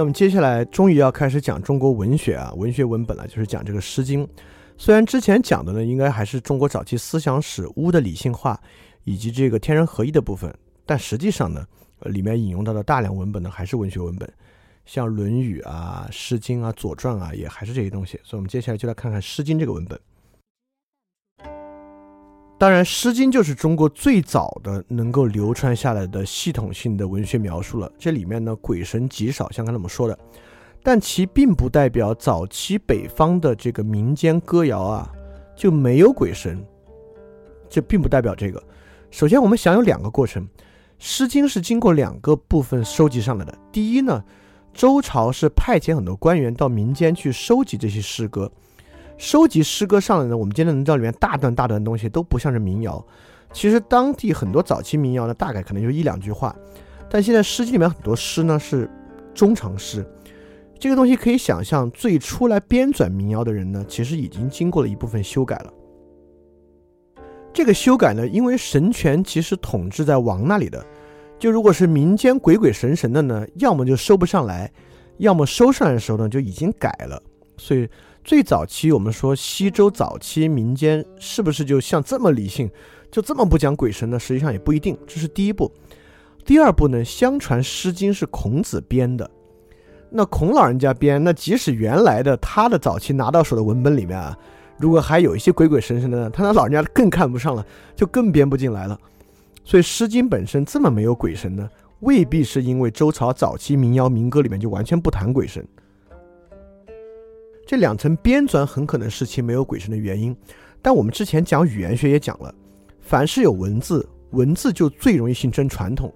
那么接下来终于要开始讲中国文学啊，文学文本了，就是讲这个《诗经》。虽然之前讲的呢，应该还是中国早期思想史巫的理性化以及这个天人合一的部分，但实际上呢，里面引用到的大量文本呢，还是文学文本，像《论语》啊、《诗经》啊、《左传》啊，也还是这些东西。所以，我们接下来就来看看《诗经》这个文本。当然，《诗经》就是中国最早的能够流传下来的系统性的文学描述了。这里面呢，鬼神极少，像刚才我们说的，但其并不代表早期北方的这个民间歌谣啊就没有鬼神。这并不代表这个。首先，我们想有两个过程，《诗经》是经过两个部分收集上来的。第一呢，周朝是派遣很多官员到民间去收集这些诗歌。收集诗歌上来呢，我们今天能知道里面大段大段的东西都不像是民谣。其实当地很多早期民谣呢，大概可能就一两句话。但现在诗经里面很多诗呢是中长诗，这个东西可以想象，最初来编纂民谣的人呢，其实已经经过了一部分修改了。这个修改呢，因为神权其实统治在王那里的，就如果是民间鬼鬼神神的呢，要么就收不上来，要么收上来的时候呢就已经改了，所以。最早期，我们说西周早期民间是不是就像这么理性，就这么不讲鬼神呢？实际上也不一定。这是第一步。第二步呢？相传《诗经》是孔子编的。那孔老人家编，那即使原来的他的早期拿到手的文本里面啊，如果还有一些鬼鬼神神的呢，他那老人家更看不上了，就更编不进来了。所以《诗经》本身这么没有鬼神呢，未必是因为周朝早期民谣民歌里面就完全不谈鬼神。这两层编纂很可能是其没有鬼神的原因，但我们之前讲语言学也讲了，凡是有文字，文字就最容易形成传统。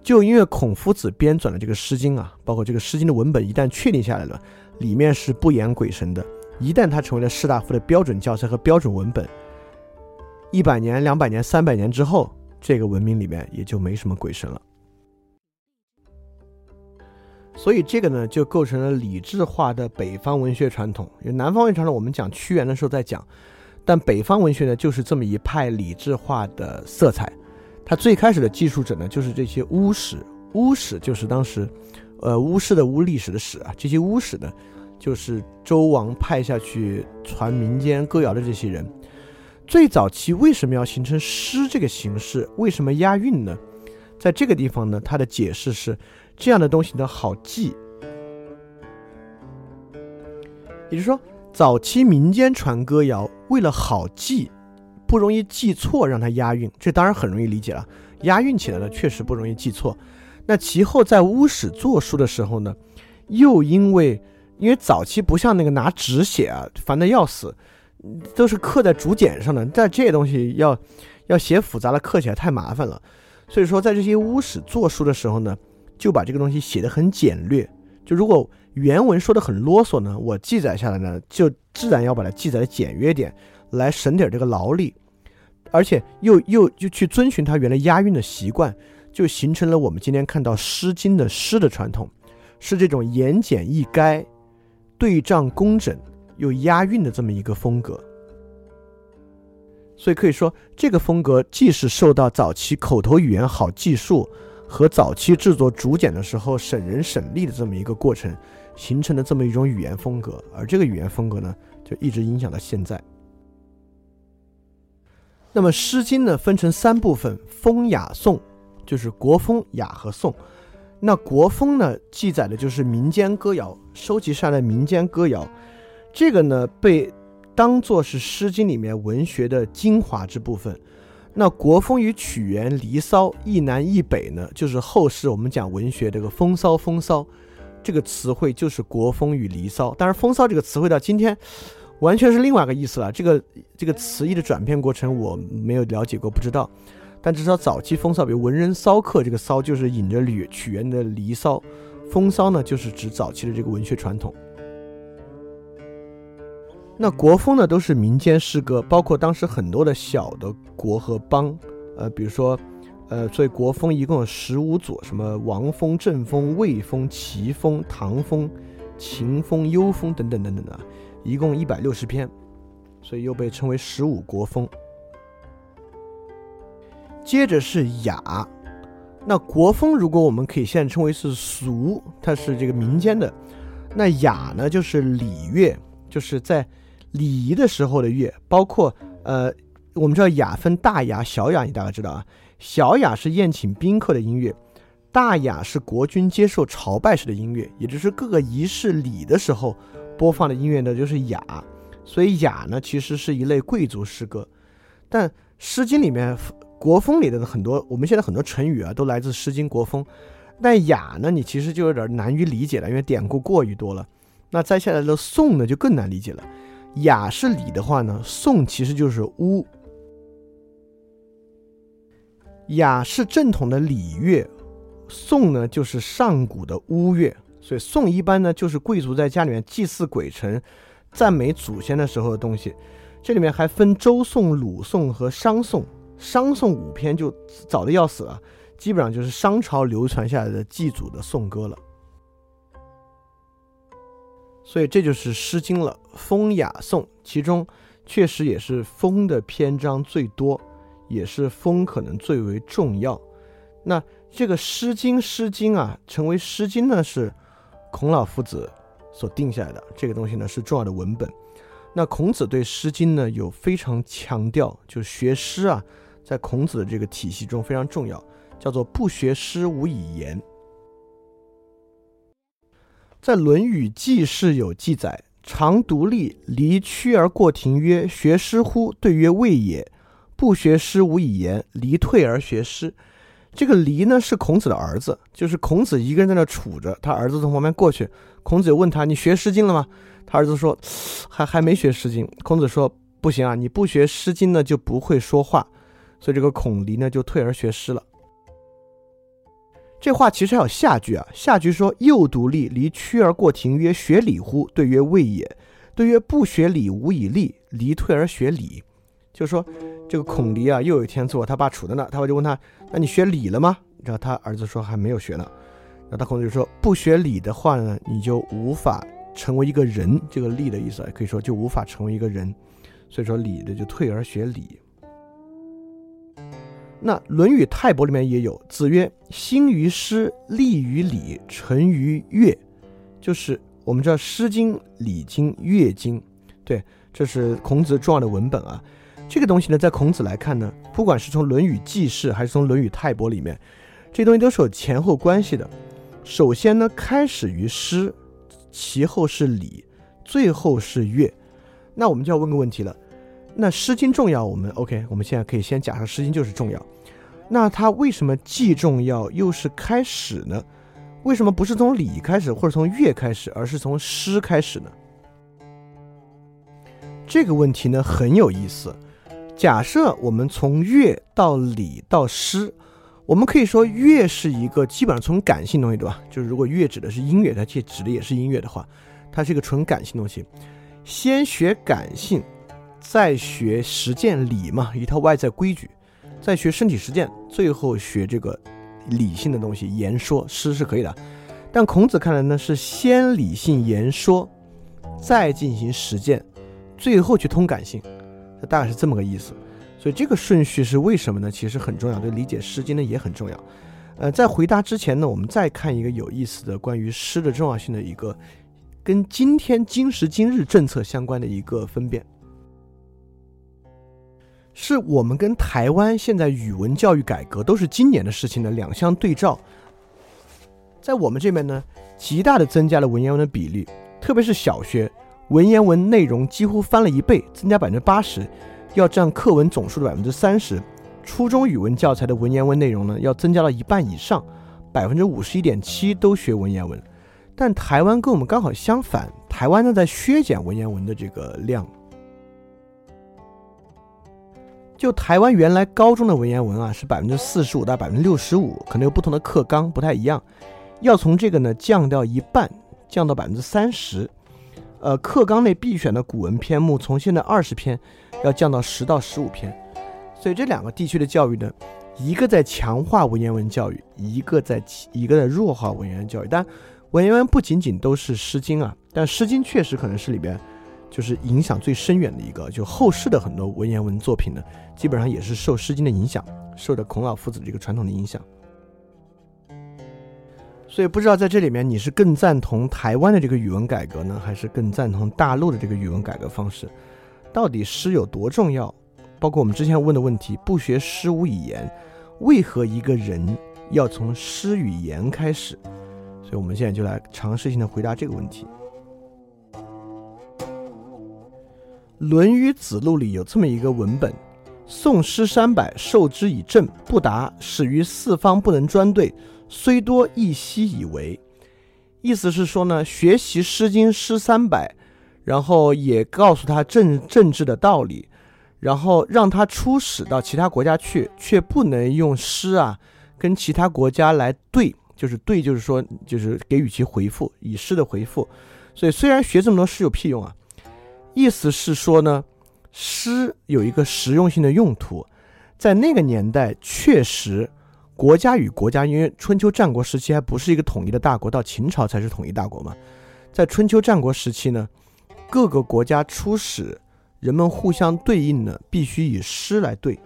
就因为孔夫子编纂了这个《诗经》啊，包括这个《诗经》的文本一旦确定下来了，里面是不言鬼神的。一旦它成为了士大夫的标准教材和标准文本，一百年、两百年、三百年之后，这个文明里面也就没什么鬼神了。所以这个呢，就构成了理智化的北方文学传统。因为南方文学传统，我们讲屈原的时候在讲，但北方文学呢，就是这么一派理智化的色彩。它最开始的记述者呢，就是这些巫史。巫史就是当时，呃，巫师的巫，历史的史啊。这些巫史呢，就是周王派下去传民间歌谣的这些人。最早期为什么要形成诗这个形式？为什么押韵呢？在这个地方呢，他的解释是。这样的东西呢好记，也就是说，早期民间传歌谣为了好记，不容易记错，让它押韵，这当然很容易理解了。押韵起来呢，确实不容易记错。那其后在巫史作书的时候呢，又因为因为早期不像那个拿纸写啊，烦得要死，都是刻在竹简上的，但这些东西要要写复杂了，刻起来太麻烦了。所以说，在这些巫史作书的时候呢。就把这个东西写得很简略。就如果原文说的很啰嗦呢，我记载下来呢，就自然要把它记载的简约点，来省点这个劳力，而且又又就去遵循他原来押韵的习惯，就形成了我们今天看到《诗经》的诗的传统，是这种言简意赅、对仗工整又押韵的这么一个风格。所以可以说，这个风格既是受到早期口头语言好记述。和早期制作竹简的时候省人省力的这么一个过程，形成的这么一种语言风格，而这个语言风格呢，就一直影响到现在。那么《诗经》呢，分成三部分：风、雅、颂，就是国风、雅和颂。那国风呢，记载的就是民间歌谣，收集上来的民间歌谣，这个呢，被当作是《诗经》里面文学的精华之部分。那国风与曲源、离骚一南一北呢，就是后世我们讲文学这个风骚风骚这个词汇，就是国风与离骚。当然，风骚这个词汇到今天完全是另外一个意思了。这个这个词义的转变过程我没有了解过，不知道。但至少早期风骚，比如文人骚客，这个骚就是引着吕曲源的离骚，风骚呢就是指早期的这个文学传统。那国风呢，都是民间诗歌，包括当时很多的小的国和邦，呃，比如说，呃，所以国风一共有十五组，什么王风、正风、魏风、齐风、唐风、秦风、幽风等等等等的，一共一百六十篇，所以又被称为十五国风。接着是雅，那国风如果我们可以现在称为是俗，它是这个民间的。那雅呢，就是礼乐，就是在礼仪的时候的乐，包括呃，我们知道雅分大雅、小雅，你大概知道啊。小雅是宴请宾客的音乐，大雅是国君接受朝拜时的音乐，也就是各个仪式礼的时候播放的音乐呢，就是雅。所以雅呢，其实是一类贵族诗歌。但《诗经》里面国风里的很多，我们现在很多成语啊，都来自《诗经》国风。但雅呢，你其实就有点难于理解了，因为典故过于多了。那再下来的颂呢，就更难理解了。雅是礼的话呢，颂其实就是巫。雅是正统的礼乐，颂呢就是上古的巫乐。所以颂一般呢就是贵族在家里面祭祀鬼神、赞美祖先的时候的东西。这里面还分周颂、鲁颂和商颂。商颂五篇就早的要死了。基本上就是商朝流传下来的祭祖的颂歌了，所以这就是《诗经》了。风雅颂，其中确实也是风的篇章最多，也是风可能最为重要。那这个《诗经》，《诗经》啊，成为《诗经》呢，是孔老夫子所定下来的。这个东西呢，是重要的文本。那孔子对《诗经》呢，有非常强调，就学诗啊，在孔子的这个体系中非常重要。叫做不学诗，无以言。在《论语记事》有记载：“常独立，离屈而过庭，曰：‘学诗乎？’对曰：‘未也。’不学诗，无以言。离退而学诗。”这个离呢，是孔子的儿子，就是孔子一个人在那杵着，他儿子从旁边过去，孔子问他：“你学《诗经》了吗？”他儿子说：“还还没学《诗经》。”孔子说：“不行啊，你不学《诗经》呢，就不会说话。”所以这个孔离呢，就退而学诗了。这话其实还有下句啊，下句说：“又独立，离屈而过庭，曰：‘学礼乎？’对曰：‘未也。’对曰：‘不学礼，无以立。’离退而学礼。”就是说，这个孔离啊，又有一天坐他爸杵在那，他爸就问他：“那你学礼了吗？”然后他儿子说：“还没有学呢。”然后他孔子就说：“不学礼的话呢，你就无法成为一个人。这个‘立’的意思可以说就无法成为一个人。所以说，礼的就退而学礼。”那《论语泰伯》里面也有，子曰：“兴于诗，立于礼，成于乐。”就是我们知道《诗经》《礼经》《乐经》，对，这是孔子重要的文本啊。这个东西呢，在孔子来看呢，不管是从《论语记事》还是从《论语泰伯》里面，这东西都是有前后关系的。首先呢，开始于诗，其后是礼，最后是乐。那我们就要问个问题了。那《诗经》重要，我们 OK，我们现在可以先假设《诗经》就是重要。那它为什么既重要又是开始呢？为什么不是从礼开始或者从乐开始，而是从诗开始呢？这个问题呢很有意思。假设我们从乐到礼到诗，我们可以说乐是一个基本上从感性东西，对吧？就是如果乐指的是音乐，它其实指的也是音乐的话，它是一个纯感性东西。先学感性。再学实践理嘛，一套外在规矩；再学身体实践，最后学这个理性的东西，言说诗是可以的。但孔子看来呢，是先理性言说，再进行实践，最后去通感性，大概是这么个意思。所以这个顺序是为什么呢？其实很重要，对理解《诗经》呢也很重要。呃，在回答之前呢，我们再看一个有意思的关于诗的重要性的一个，跟今天今时今日政策相关的一个分辨。是我们跟台湾现在语文教育改革都是今年的事情的两相对照，在我们这边呢，极大的增加了文言文的比例，特别是小学文言文内容几乎翻了一倍，增加百分之八十，要占课文总数的百分之三十。初中语文教材的文言文内容呢，要增加到一半以上，百分之五十一点七都学文言文。但台湾跟我们刚好相反，台湾呢在削减文言文的这个量。就台湾原来高中的文言文啊，是百分之四十五到百分之六十五，可能有不同的课纲不太一样，要从这个呢降掉一半，降到百分之三十。呃，课纲内必选的古文篇目从现在二十篇，要降到十到十五篇。所以这两个地区的教育呢，一个在强化文言文教育，一个在一个在弱化文言文教育。但文言文不仅仅都是《诗经》啊，但《诗经》确实可能是里边。就是影响最深远的一个，就后世的很多文言文作品呢，基本上也是受《诗经》的影响，受的孔老夫子这个传统的影响。所以不知道在这里面你是更赞同台湾的这个语文改革呢，还是更赞同大陆的这个语文改革方式？到底诗有多重要？包括我们之前问的问题，不学诗无以言，为何一个人要从诗与言开始？所以我们现在就来尝试性的回答这个问题。《论语子路》里有这么一个文本：“宋诗三百，授之以政，不达，始于四方不能专对，虽多亦悉以为。”意思是说呢，学习《诗经》诗三百，然后也告诉他政政治的道理。然后让他出使到其他国家去，却不能用诗啊跟其他国家来对，就是对，就是说，就是给予其回复，以诗的回复。所以虽然学这么多诗有屁用啊，意思是说呢，诗有一个实用性的用途，在那个年代确实，国家与国家，因为春秋战国时期还不是一个统一的大国，到秦朝才是统一大国嘛，在春秋战国时期呢，各个国家出使。人们互相对应的必须以诗来对。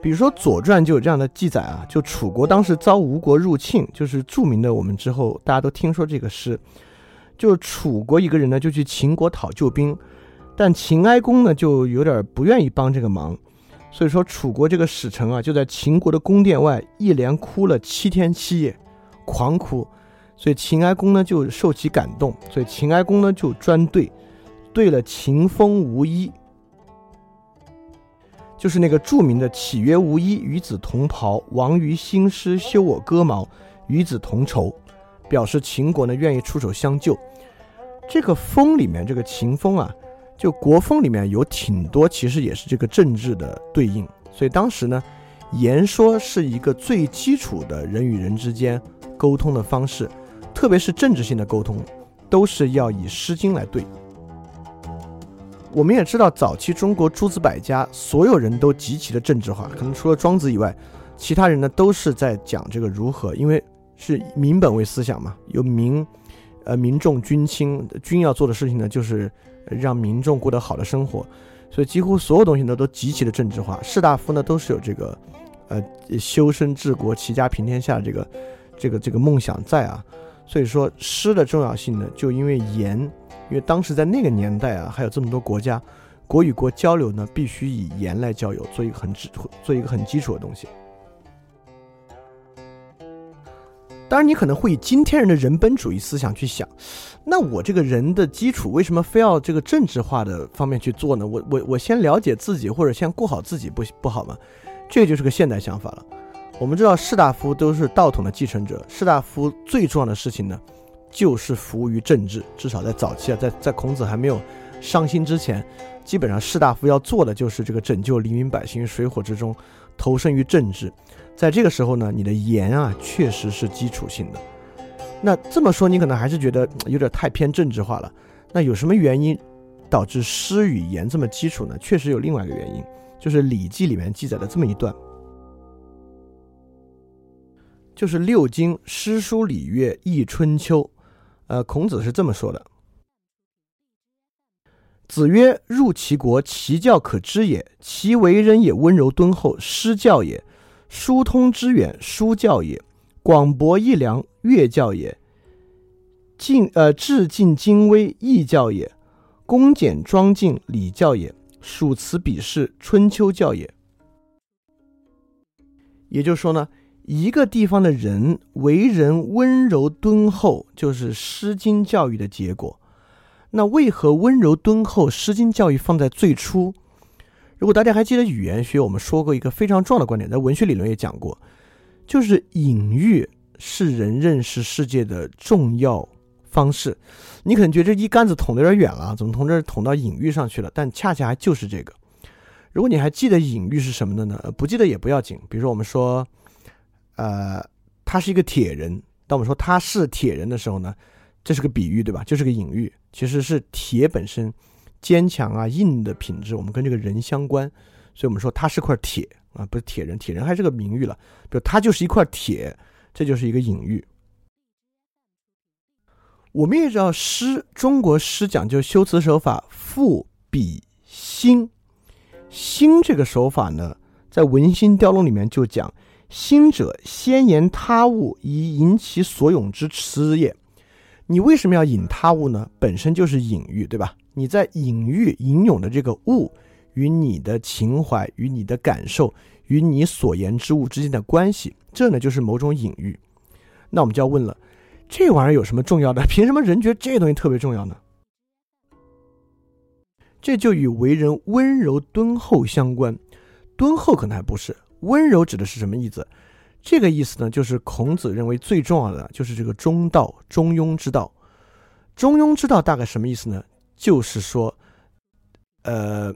比如说《左传》就有这样的记载啊，就楚国当时遭吴国入侵，就是著名的我们之后大家都听说这个诗，就楚国一个人呢就去秦国讨救兵，但秦哀公呢就有点不愿意帮这个忙，所以说楚国这个使臣啊就在秦国的宫殿外一连哭了七天七夜，狂哭，所以秦哀公呢就受其感动，所以秦哀公呢就专对。对了，秦风无衣，就是那个著名的“岂曰无衣，与子同袍。王于兴师，修我戈矛，与子同仇”，表示秦国呢愿意出手相救。这个风里面，这个秦风啊，就国风里面有挺多，其实也是这个政治的对应。所以当时呢，言说是一个最基础的人与人之间沟通的方式，特别是政治性的沟通，都是要以《诗经》来对。我们也知道，早期中国诸子百家，所有人都极其的政治化，可能除了庄子以外，其他人呢都是在讲这个如何，因为是民本位思想嘛，有民，呃，民众君亲，君要做的事情呢，就是让民众过得好的生活，所以几乎所有东西呢都极其的政治化。士大夫呢都是有这个，呃，修身治国、齐家平天下这个，这个这个梦想在啊，所以说诗的重要性呢，就因为言。因为当时在那个年代啊，还有这么多国家，国与国交流呢，必须以言来交流，做一个很基做一个很基础的东西。当然，你可能会以今天人的人本主义思想去想，那我这个人的基础为什么非要这个政治化的方面去做呢？我我我先了解自己，或者先过好自己，不不好吗？这就是个现代想法了。我们知道士大夫都是道统的继承者，士大夫最重要的事情呢？就是服务于政治，至少在早期啊，在在孔子还没有伤心之前，基本上士大夫要做的就是这个拯救黎民百姓于水火之中，投身于政治。在这个时候呢，你的言啊，确实是基础性的。那这么说，你可能还是觉得有点太偏政治化了。那有什么原因导致诗与言这么基础呢？确实有另外一个原因，就是《礼记》里面记载的这么一段。就是六经、诗、书、礼、乐、易、春秋。呃，孔子是这么说的：“子曰：入其国，其教可知也；其为人也温柔敦厚，诗教也；疏通之远，书教也；广博义良，乐教也；尽呃至尽精微，易教也；恭俭庄敬，礼教也；属辞比试，春秋教也。”也就是说呢。一个地方的人为人温柔敦厚，就是《诗经》教育的结果。那为何温柔敦厚，《诗经》教育放在最初？如果大家还记得语言学，我们说过一个非常重要的观点，在文学理论也讲过，就是隐喻是人认识世界的重要方式。你可能觉得这一竿子捅的有点远了，怎么从这捅到隐喻上去了？但恰恰还就是这个。如果你还记得隐喻是什么的呢？不记得也不要紧。比如说我们说。呃，他是一个铁人。当我们说他是铁人的时候呢，这是个比喻，对吧？就是个隐喻。其实是铁本身坚强啊、硬的品质，我们跟这个人相关。所以我们说他是块铁啊，不是铁人。铁人还是个名誉了，就他就是一块铁，这就是一个隐喻。我们也知道诗，中国诗讲究修辞手法，赋、比、兴。兴这个手法呢，在《文心雕龙》里面就讲。兴者先言他物，以引其所咏之词也。你为什么要引他物呢？本身就是隐喻，对吧？你在隐喻、吟咏的这个物与你的情怀、与你的感受、与你所言之物之间的关系，这呢就是某种隐喻。那我们就要问了，这玩意儿有什么重要的？凭什么人觉得这东西特别重要呢？这就与为人温柔敦厚相关。敦厚可能还不是，温柔指的是什么意思？这个意思呢，就是孔子认为最重要的就是这个中道、中庸之道。中庸之道大概什么意思呢？就是说，呃，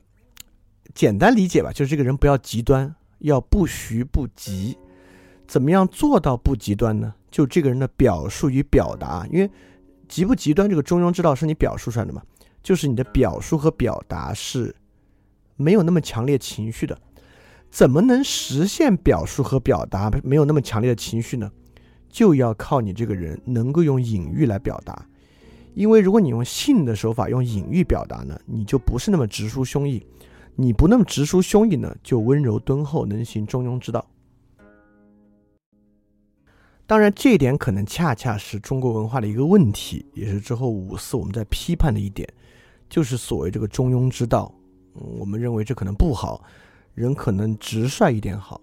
简单理解吧，就是这个人不要极端，要不徐不急。怎么样做到不极端呢？就这个人的表述与表达，因为极不极端，这个中庸之道是你表述出来的嘛，就是你的表述和表达是没有那么强烈情绪的。怎么能实现表述和表达没有那么强烈的情绪呢？就要靠你这个人能够用隐喻来表达。因为如果你用性的手法用隐喻表达呢，你就不是那么直抒胸臆。你不那么直抒胸臆呢，就温柔敦厚，能行中庸之道。当然，这一点可能恰恰是中国文化的一个问题，也是之后五四我们在批判的一点，就是所谓这个中庸之道。我们认为这可能不好。人可能直率一点好，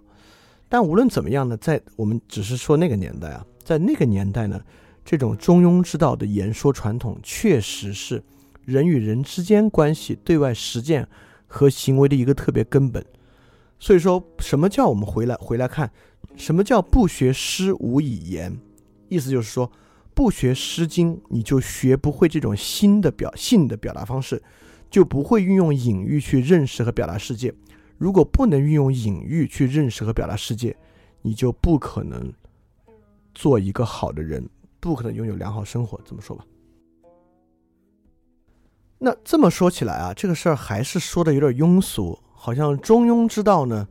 但无论怎么样呢，在我们只是说那个年代啊，在那个年代呢，这种中庸之道的言说传统，确实是人与人之间关系对外实践和行为的一个特别根本。所以说，什么叫我们回来回来看，什么叫不学诗无以言？意思就是说，不学《诗经》，你就学不会这种新的表性的表达方式，就不会运用隐喻去认识和表达世界。如果不能运用隐喻去认识和表达世界，你就不可能做一个好的人，不可能拥有良好生活。这么说吧。那这么说起来啊，这个事儿还是说的有点庸俗，好像中庸之道呢，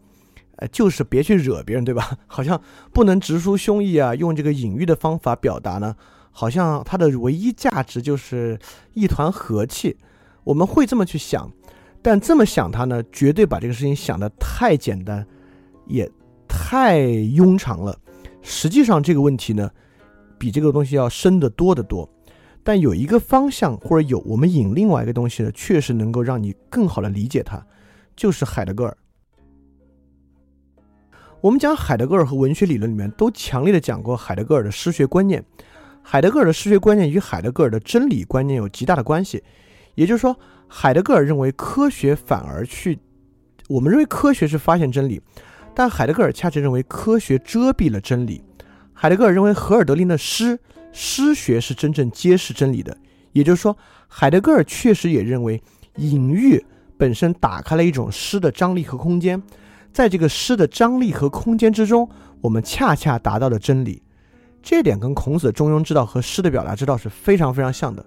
呃，就是别去惹别人，对吧？好像不能直抒胸臆啊，用这个隐喻的方法表达呢，好像它的唯一价值就是一团和气。我们会这么去想。但这么想，它呢，绝对把这个事情想得太简单，也太庸常了。实际上，这个问题呢，比这个东西要深得多得多。但有一个方向，或者有我们引另外一个东西呢，确实能够让你更好的理解它，就是海德格尔。我们讲海德格尔和文学理论里面都强烈的讲过海德格尔的诗学观念。海德格尔的诗学观念与海德格尔的真理观念有极大的关系，也就是说。海德格尔认为科学反而去，我们认为科学是发现真理，但海德格尔恰恰认为科学遮蔽了真理。海德格尔认为荷尔德林的诗诗学是真正揭示真理的，也就是说，海德格尔确实也认为隐喻本身打开了一种诗的张力和空间，在这个诗的张力和空间之中，我们恰恰达到了真理。这点跟孔子的中庸之道和诗的表达之道是非常非常像的。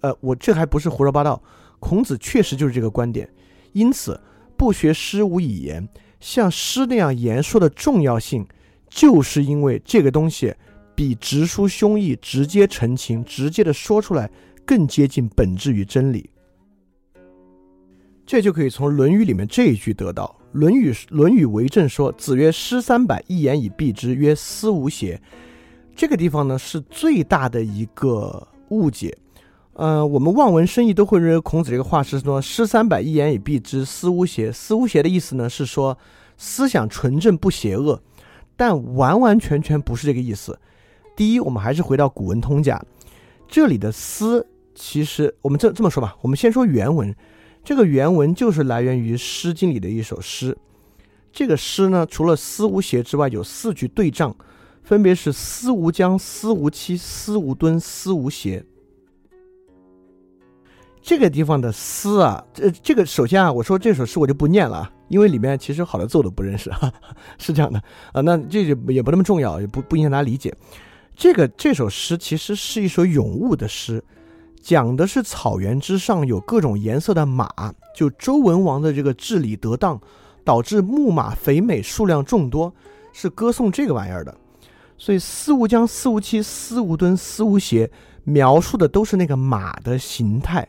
呃，我这还不是胡说八道。孔子确实就是这个观点，因此不学诗无以言，像诗那样言说的重要性，就是因为这个东西比直抒胸臆、直接澄清、直接的说出来更接近本质与真理。这就可以从《论语》里面这一句得到，《论语》《论语为政》说：“子曰：诗三百，一言以蔽之，曰思无邪。”这个地方呢，是最大的一个误解。呃，我们望文生义都会认为孔子这个话是说“诗三百，一言以蔽之，思无邪”。思无邪的意思呢是说思想纯正不邪恶，但完完全全不是这个意思。第一，我们还是回到《古文通假》，这里的“思”其实我们这这么说吧，我们先说原文，这个原文就是来源于《诗经》里的一首诗。这个诗呢，除了“思无邪”之外，有四句对仗，分别是“思无疆，思无期，思无敦，思无邪”。这个地方的“思”啊，这这个首先啊，我说这首诗我就不念了，因为里面其实好多字我都不认识，哈 哈是这样的啊。那这就也不那么重要，也不不影响大家理解。这个这首诗其实是一首咏物的诗，讲的是草原之上有各种颜色的马，就周文王的这个治理得当，导致牧马肥美，数量众多，是歌颂这个玩意儿的。所以“思无疆，思无期，思无敦，思无邪”描述的都是那个马的形态。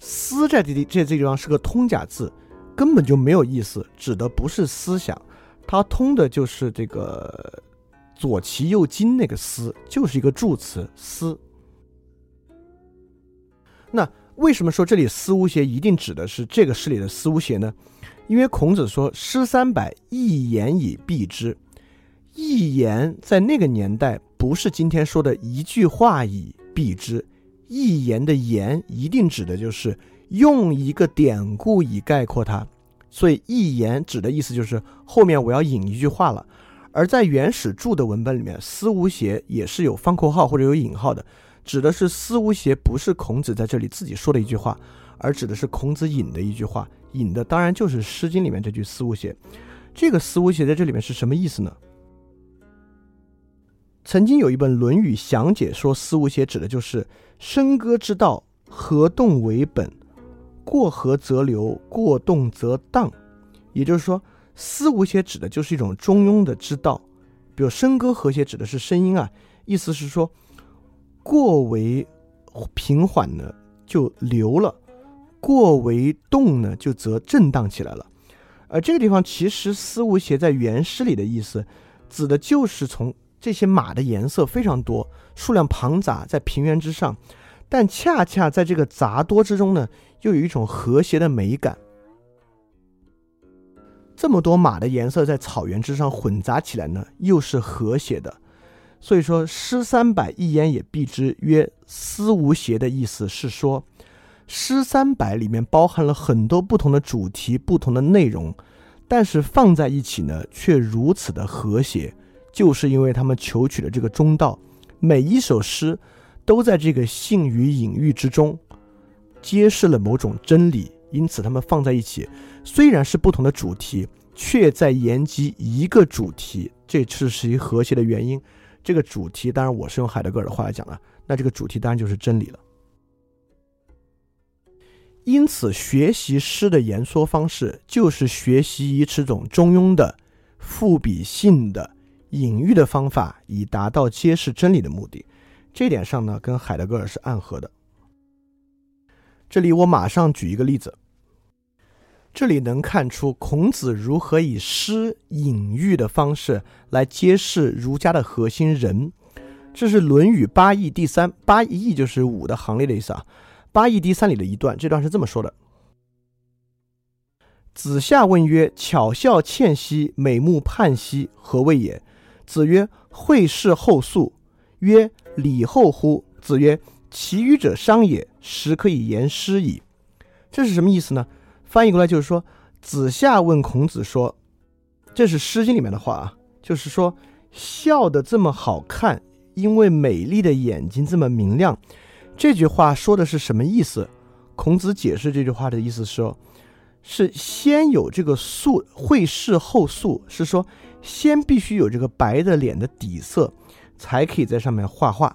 思在这地这这地方是个通假字，根本就没有意思，指的不是思想，它通的就是这个左齐右金那个思，就是一个助词思。那为什么说这里思无邪一定指的是这个诗里的思无邪呢？因为孔子说诗三百，一言以蔽之。一言在那个年代不是今天说的一句话以蔽之，一言的言一定指的就是用一个典故以概括它。所以一言指的意思就是后面我要引一句话了。而在原始注的文本里面，思无邪也是有方括号或者有引号的。指的是思无邪，不是孔子在这里自己说的一句话，而指的是孔子引的一句话，引的当然就是《诗经》里面这句思无邪。这个思无邪在这里面是什么意思呢？曾经有一本《论语详解》说，思无邪指的就是笙歌之道，合动为本，过河则流，过动则荡。也就是说，思无邪指的就是一种中庸的之道。比如笙歌和谐指的是声音啊，意思是说。过为平缓呢，就流了；过为动呢，就则震荡起来了。而这个地方其实思无邪在原诗里的意思，指的就是从这些马的颜色非常多，数量庞杂，在平原之上，但恰恰在这个杂多之中呢，又有一种和谐的美感。这么多马的颜色在草原之上混杂起来呢，又是和谐的。所以说，诗三百，一言也蔽之，曰思无邪的意思是说，诗三百里面包含了很多不同的主题、不同的内容，但是放在一起呢，却如此的和谐，就是因为他们求取了这个中道。每一首诗都在这个性与隐喻之中，揭示了某种真理，因此他们放在一起，虽然是不同的主题，却在言及一个主题，这是是一和谐的原因。这个主题当然我是用海德格尔的话来讲了，那这个主题当然就是真理了。因此，学习诗的言说方式就是学习以此种中庸的、赋比性的、隐喻的方法，以达到揭示真理的目的。这点上呢，跟海德格尔是暗合的。这里我马上举一个例子。这里能看出孔子如何以诗隐喻的方式来揭示儒家的核心人。这是《论语八义》第三，八义就是五的行列的意思啊。八义第三里的一段，这段是这么说的：子夏问曰：“巧笑倩兮，美目盼兮，何谓也？”子曰：“会事后素。”曰：“礼后乎？”子曰：“其余者商也，时可以言师矣。”这是什么意思呢？翻译过来就是说，子夏问孔子说：“这是《诗经》里面的话啊，就是说笑得这么好看，因为美丽的眼睛这么明亮。”这句话说的是什么意思？孔子解释这句话的意思说，是先有这个素会事后素，是说先必须有这个白的脸的底色，才可以在上面画画。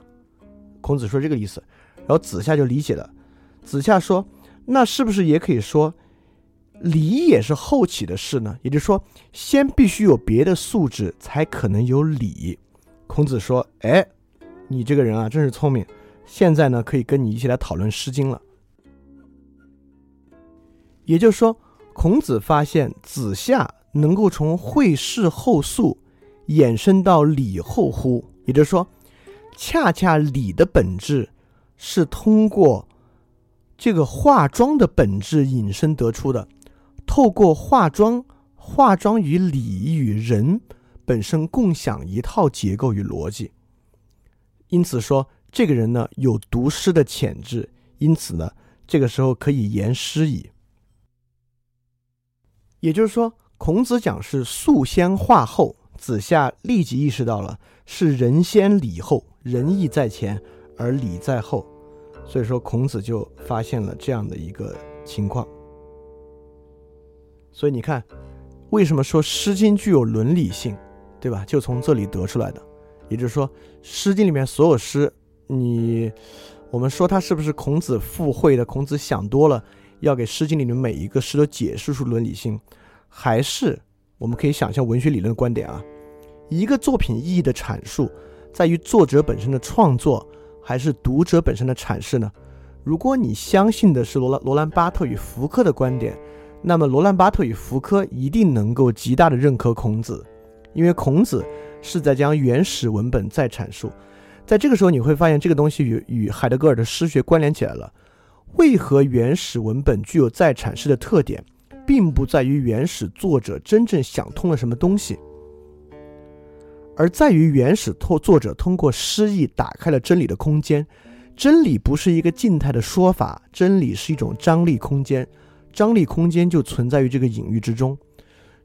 孔子说这个意思，然后子夏就理解了。子夏说：“那是不是也可以说？”礼也是后起的事呢，也就是说，先必须有别的素质，才可能有礼。孔子说：“哎，你这个人啊，真是聪明。现在呢，可以跟你一起来讨论《诗经》了。”也就是说，孔子发现子夏能够从会事后素衍生到礼后乎，也就是说，恰恰礼的本质是通过这个化妆的本质引申得出的。透过化妆，化妆与礼与人本身共享一套结构与逻辑，因此说这个人呢有读诗的潜质，因此呢这个时候可以言诗矣。也就是说，孔子讲是素先化后，子夏立即意识到了是人先礼后，仁义在前而礼在后，所以说孔子就发现了这样的一个情况。所以你看，为什么说《诗经》具有伦理性，对吧？就从这里得出来的。也就是说，《诗经》里面所有诗，你我们说它是不是孔子附会的？孔子想多了，要给《诗经》里面每一个诗都解释出伦理性，还是我们可以想象文学理论的观点啊？一个作品意义的阐述，在于作者本身的创作，还是读者本身的阐释呢？如果你相信的是罗兰罗兰巴特与福柯的观点。那么罗兰巴特与福柯一定能够极大的认可孔子，因为孔子是在将原始文本再阐述。在这个时候，你会发现这个东西与与海德格尔的诗学关联起来了。为何原始文本具有再阐释的特点，并不在于原始作者真正想通了什么东西，而在于原始作作者通过诗意打开了真理的空间。真理不是一个静态的说法，真理是一种张力空间，张力空间就存在于这个隐喻之中。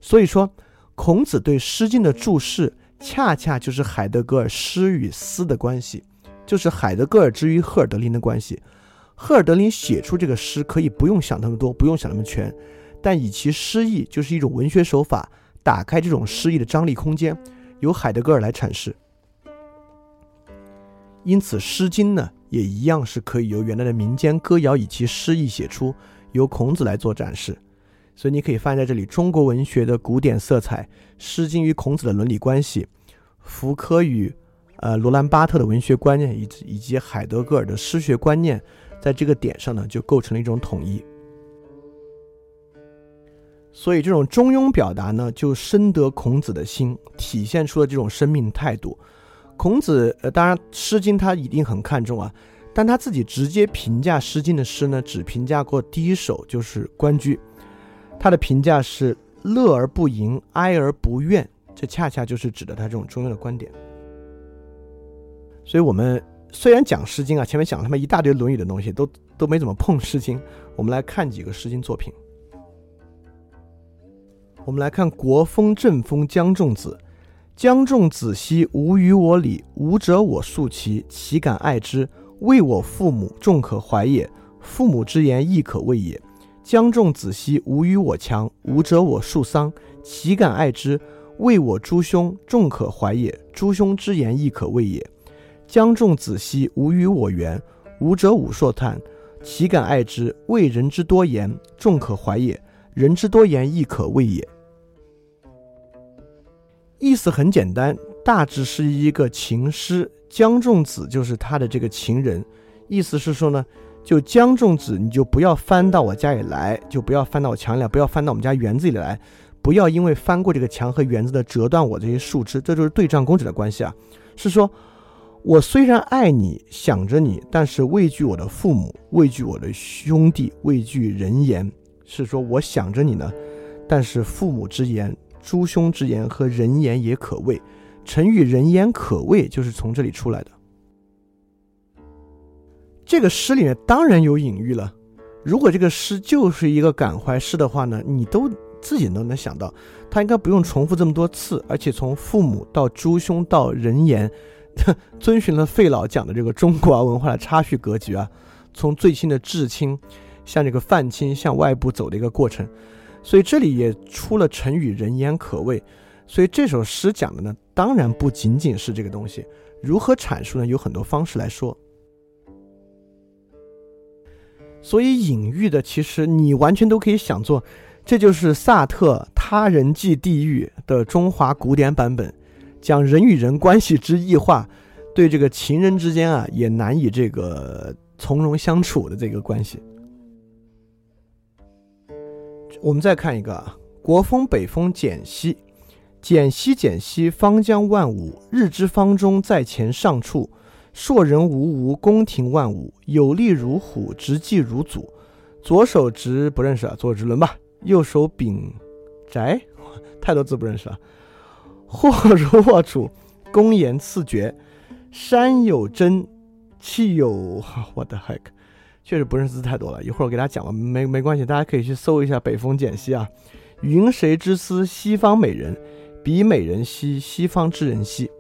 所以说，孔子对《诗经》的注释，恰恰就是海德格尔诗与思的关系，就是海德格尔之于赫尔德林的关系。赫尔德林写出这个诗可以不用想那么多，不用想那么全，但以其诗意就是一种文学手法，打开这种诗意的张力空间，由海德格尔来阐释。因此，《诗经》呢也一样是可以由原来的民间歌谣以其诗意写出，由孔子来做展示。所以你可以发现在这里，中国文学的古典色彩，《诗经》与孔子的伦理关系，福柯与呃罗兰巴特的文学观念，以及以及海德格尔的诗学观念。在这个点上呢，就构成了一种统一。所以这种中庸表达呢，就深得孔子的心，体现出了这种生命态度。孔子呃，当然《诗经》他一定很看重啊，但他自己直接评价《诗经》的诗呢，只评价过第一首，就是《关雎》。他的评价是“乐而不淫，哀而不怨”，这恰恰就是指的他这种中庸的观点。所以，我们。虽然讲《诗经》啊，前面讲了他妈一大堆《论语》的东西，都都没怎么碰《诗经》。我们来看几个《诗经》作品。我们来看《国风·正风·江仲子》：“江仲子兮，无与我礼。吾者我庶其，岂敢爱之。为我父母，众可怀也。父母之言，亦可畏也。江仲子兮，无与我强。吾者我庶桑，岂敢爱之。为我诸兄，众可怀也。诸兄之言，亦可畏也。”江仲子兮，无与我缘。吾者武硕叹，岂敢爱之？为人之多言，众可怀也；人之多言，亦可畏也。意思很简单，大致是一个情诗。江仲子就是他的这个情人。意思是说呢，就江仲子，你就不要翻到我家里来，就不要翻到我墙里来，不要翻到我们家园子里来，不要因为翻过这个墙和园子的折断我这些树枝。这就是对仗公子的关系啊，是说。我虽然爱你，想着你，但是畏惧我的父母，畏惧我的兄弟，畏惧人言，是说我想着你呢，但是父母之言、诸兄之言和人言也可畏。成语“人言可畏”就是从这里出来的。这个诗里面当然有隐喻了。如果这个诗就是一个感怀诗的话呢，你都自己都能想到，他应该不用重复这么多次，而且从父母到诸兄到人言。遵循了费老讲的这个中国文化的差序格局啊，从最亲的至亲，向这个泛亲向外部走的一个过程，所以这里也出了成语“人言可畏”。所以这首诗讲的呢，当然不仅仅是这个东西。如何阐述呢？有很多方式来说。所以隐喻的，其实你完全都可以想做，这就是萨特《他人即地狱》的中华古典版本。讲人与人关系之异化，对这个情人之间啊，也难以这个从容相处的这个关系。我们再看一个啊，国风北风简兮，简兮简兮，方将万物。日之方中，在前上处。硕人无无，宫廷万物。有力如虎，直继如祖。左手执不认识啊，左手执轮吧。右手秉宅，太多字不认识了。或如 我主，公言赐绝。山有真，气有…… 我的 heck，确实不认识字太多了。一会儿我给大家讲吧，没没关系，大家可以去搜一下《北风简兮》啊。云谁之思？西方美人，彼美人兮，西方之人兮。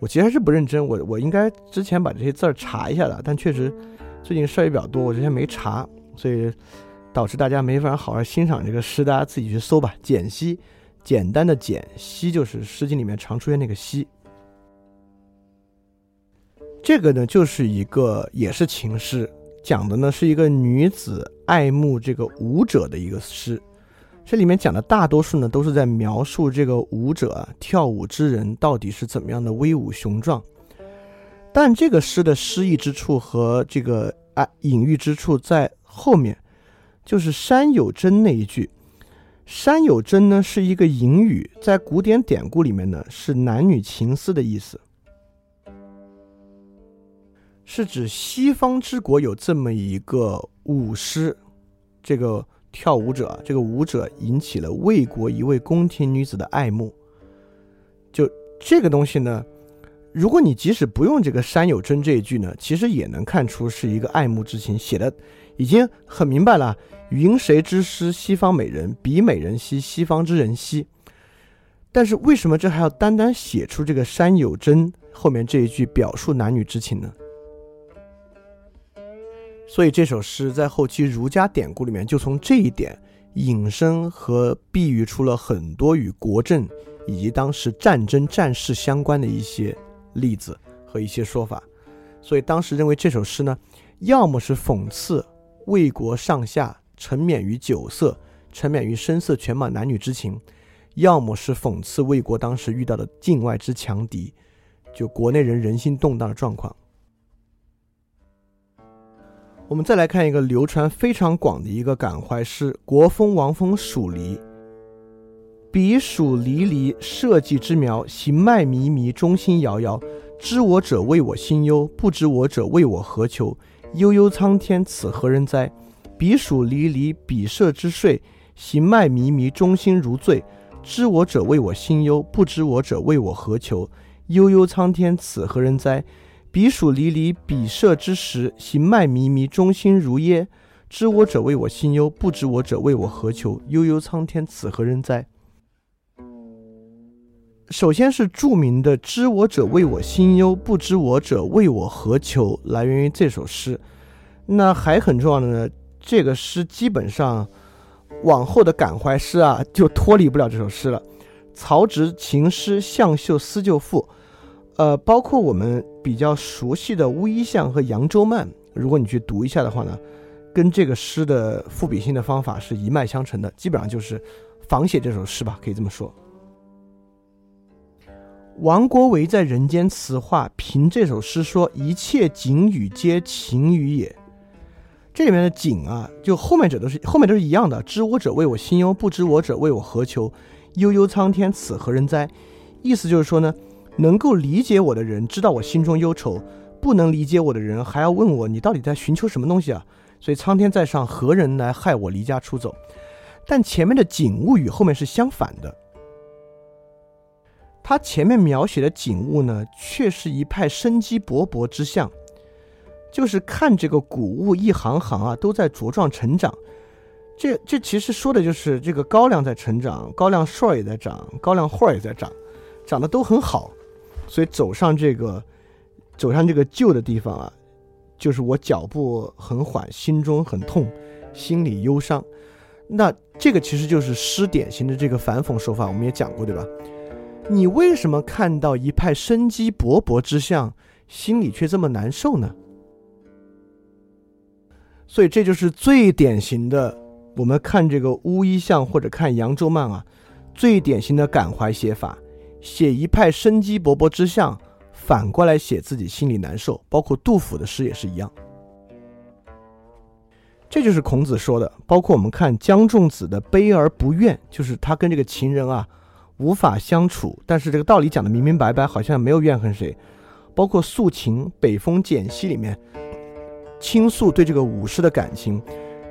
我其实还是不认真，我我应该之前把这些字儿查一下的，但确实最近事儿也比较多，我之前没查，所以导致大家没法好好欣赏这个诗，大家自己去搜吧。简兮。简单的简兮就是《诗经》里面常出现那个兮，这个呢就是一个也是情诗，讲的呢是一个女子爱慕这个舞者的一个诗。这里面讲的大多数呢都是在描述这个舞者跳舞之人到底是怎么样的威武雄壮。但这个诗的诗意之处和这个啊隐喻之处在后面，就是山有真那一句。山有贞呢是一个隐语，在古典典故里面呢是男女情思的意思，是指西方之国有这么一个舞狮，这个跳舞者，这个舞者引起了魏国一位宫廷女子的爱慕。就这个东西呢，如果你即使不用这个山有贞这一句呢，其实也能看出是一个爱慕之情，写的已经很明白了。云谁之诗？西方美人，比美人兮，西方之人兮。但是为什么这还要单单写出这个山有贞后面这一句表述男女之情呢？所以这首诗在后期儒家典故里面就从这一点引申和比喻出了很多与国政以及当时战争战事相关的一些例子和一些说法。所以当时认为这首诗呢，要么是讽刺魏国上下。沉湎于酒色，沉湎于声色犬马男女之情，要么是讽刺魏国当时遇到的境外之强敌，就国内人人心动荡的状况。我们再来看一个流传非常广的一个感怀诗：国风王风蜀离，彼蜀离离，社稷之苗，行迈靡靡，中心摇摇。知我者谓我心忧，不知我者谓我何求。悠悠苍天，此何人哉？彼黍离离，彼射之睡，行迈靡靡，中心如醉。知我者谓我心忧，不知我者谓我何求。悠悠苍天，此何人哉？彼黍离离，彼射之时，行迈靡靡，中心如噎。知我者谓我心忧，不知我者谓我何求。悠悠苍天，此何人哉？首先是著名的“知我者谓我心忧，不知我者谓我何求”，来源于这首诗。那还很重要的呢。这个诗基本上，往后的感怀诗啊，就脱离不了这首诗了。曹植情诗、向秀思旧赋，呃，包括我们比较熟悉的乌衣巷和扬州慢，如果你去读一下的话呢，跟这个诗的赋比兴的方法是一脉相承的，基本上就是仿写这首诗吧，可以这么说。王国维在《人间词话》评这首诗说：“一切景语皆情语也。”这里面的景啊，就后面者都是后面都是一样的。知我者谓我心忧，不知我者谓我何求。悠悠苍天，此何人哉？意思就是说呢，能够理解我的人知道我心中忧愁，不能理解我的人还要问我你到底在寻求什么东西啊？所以苍天在上，何人来害我离家出走？但前面的景物与后面是相反的。他前面描写的景物呢，却是一派生机勃勃之象。就是看这个谷物一行行啊，都在茁壮成长。这这其实说的就是这个高粱在成长，高粱穗儿也在长，高粱花儿也在长，长得都很好。所以走上这个走上这个旧的地方啊，就是我脚步很缓，心中很痛，心里忧伤。那这个其实就是诗典型的这个反讽手法，我们也讲过，对吧？你为什么看到一派生机勃勃之象，心里却这么难受呢？所以这就是最典型的，我们看这个乌衣巷或者看扬州慢啊，最典型的感怀写法，写一派生机勃勃之象，反过来写自己心里难受。包括杜甫的诗也是一样。这就是孔子说的。包括我们看江仲子的悲而不怨，就是他跟这个情人啊无法相处，但是这个道理讲的明明白白，好像没有怨恨谁。包括素琴《北风简兮》里面。倾诉对这个武士的感情，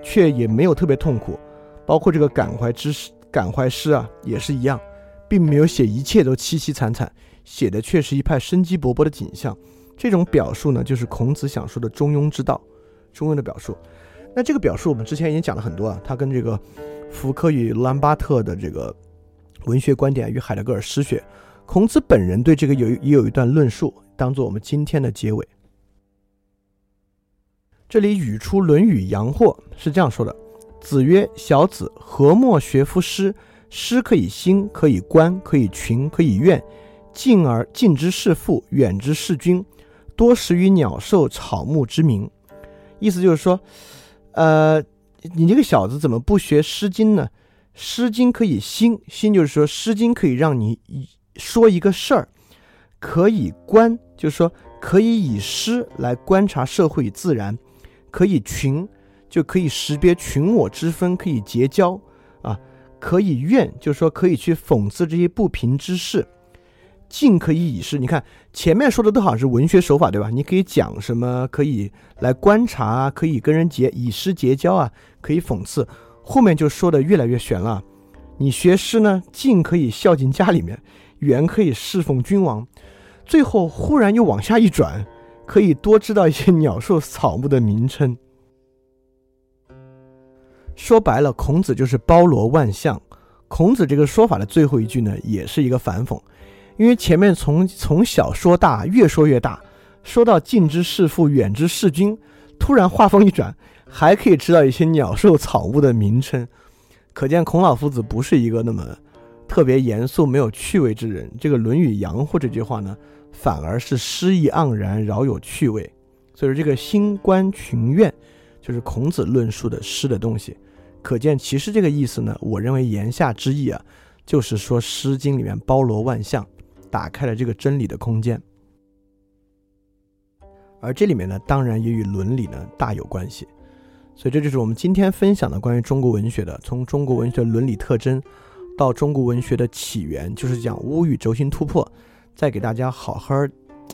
却也没有特别痛苦，包括这个感怀之、感怀诗啊，也是一样，并没有写一切都凄凄惨惨，写的却是一派生机勃勃的景象。这种表述呢，就是孔子想说的中庸之道，中庸的表述。那这个表述我们之前已经讲了很多啊，他跟这个福柯与兰巴特的这个文学观点与海德格尔诗学，孔子本人对这个有也有一段论述，当做我们今天的结尾。这里语出《论语·阳货》是这样说的：“子曰：小子何莫学夫诗？诗可以兴，可以观，可以群，可以怨。近而近之视父，远之视君，多识于鸟兽草木之名。”意思就是说，呃，你这个小子怎么不学《诗经》呢？《诗经》可以兴，兴就是说，《诗经》可以让你说一个事儿；可以观，就是说，可以以诗来观察社会与自然。可以群，就可以识别群我之分，可以结交啊，可以怨，就是说可以去讽刺这些不平之事；尽可以以诗。你看前面说的都好像是文学手法，对吧？你可以讲什么，可以来观察啊，可以跟人结以诗结交啊，可以讽刺。后面就说的越来越玄了。你学诗呢，进可以孝敬家里面，远可以侍奉君王。最后忽然又往下一转，可以多知道一些鸟兽草木的名称。说白了，孔子就是包罗万象。孔子这个说法的最后一句呢，也是一个反讽，因为前面从从小说大，越说越大，说到近之事父，远之事君，突然话锋一转，还可以知道一些鸟兽草木的名称，可见孔老夫子不是一个那么特别严肃、没有趣味之人。这个《论语阳货》这句话呢，反而是诗意盎然，饶有趣味。所以说，这个心观群怨，就是孔子论述的诗的东西。可见，其实这个意思呢，我认为言下之意啊，就是说《诗经》里面包罗万象，打开了这个真理的空间。而这里面呢，当然也与伦理呢大有关系。所以这就是我们今天分享的关于中国文学的，从中国文学伦理特征到中国文学的起源，就是讲巫语轴心突破，再给大家好好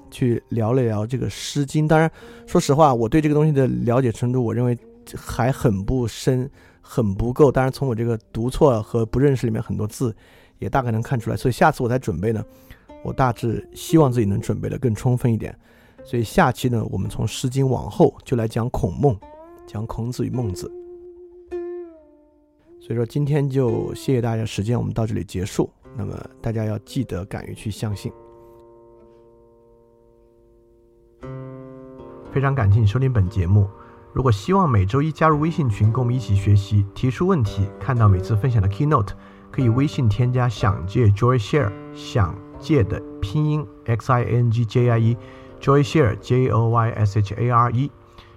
去聊了聊这个《诗经》。当然，说实话，我对这个东西的了解程度，我认为还很不深。很不够，当然从我这个读错和不认识里面很多字，也大概能看出来。所以下次我再准备呢，我大致希望自己能准备的更充分一点。所以下期呢，我们从《诗经》往后就来讲孔孟，讲孔子与孟子。所以说今天就谢谢大家时间，我们到这里结束。那么大家要记得敢于去相信。非常感谢你收听本节目。如果希望每周一加入微信群，跟我们一起学习，提出问题，看到每次分享的 keynote，可以微信添加“想借 Joy Share”，想借的拼音 x i n g j i e，Joy Share j o y s h a r e，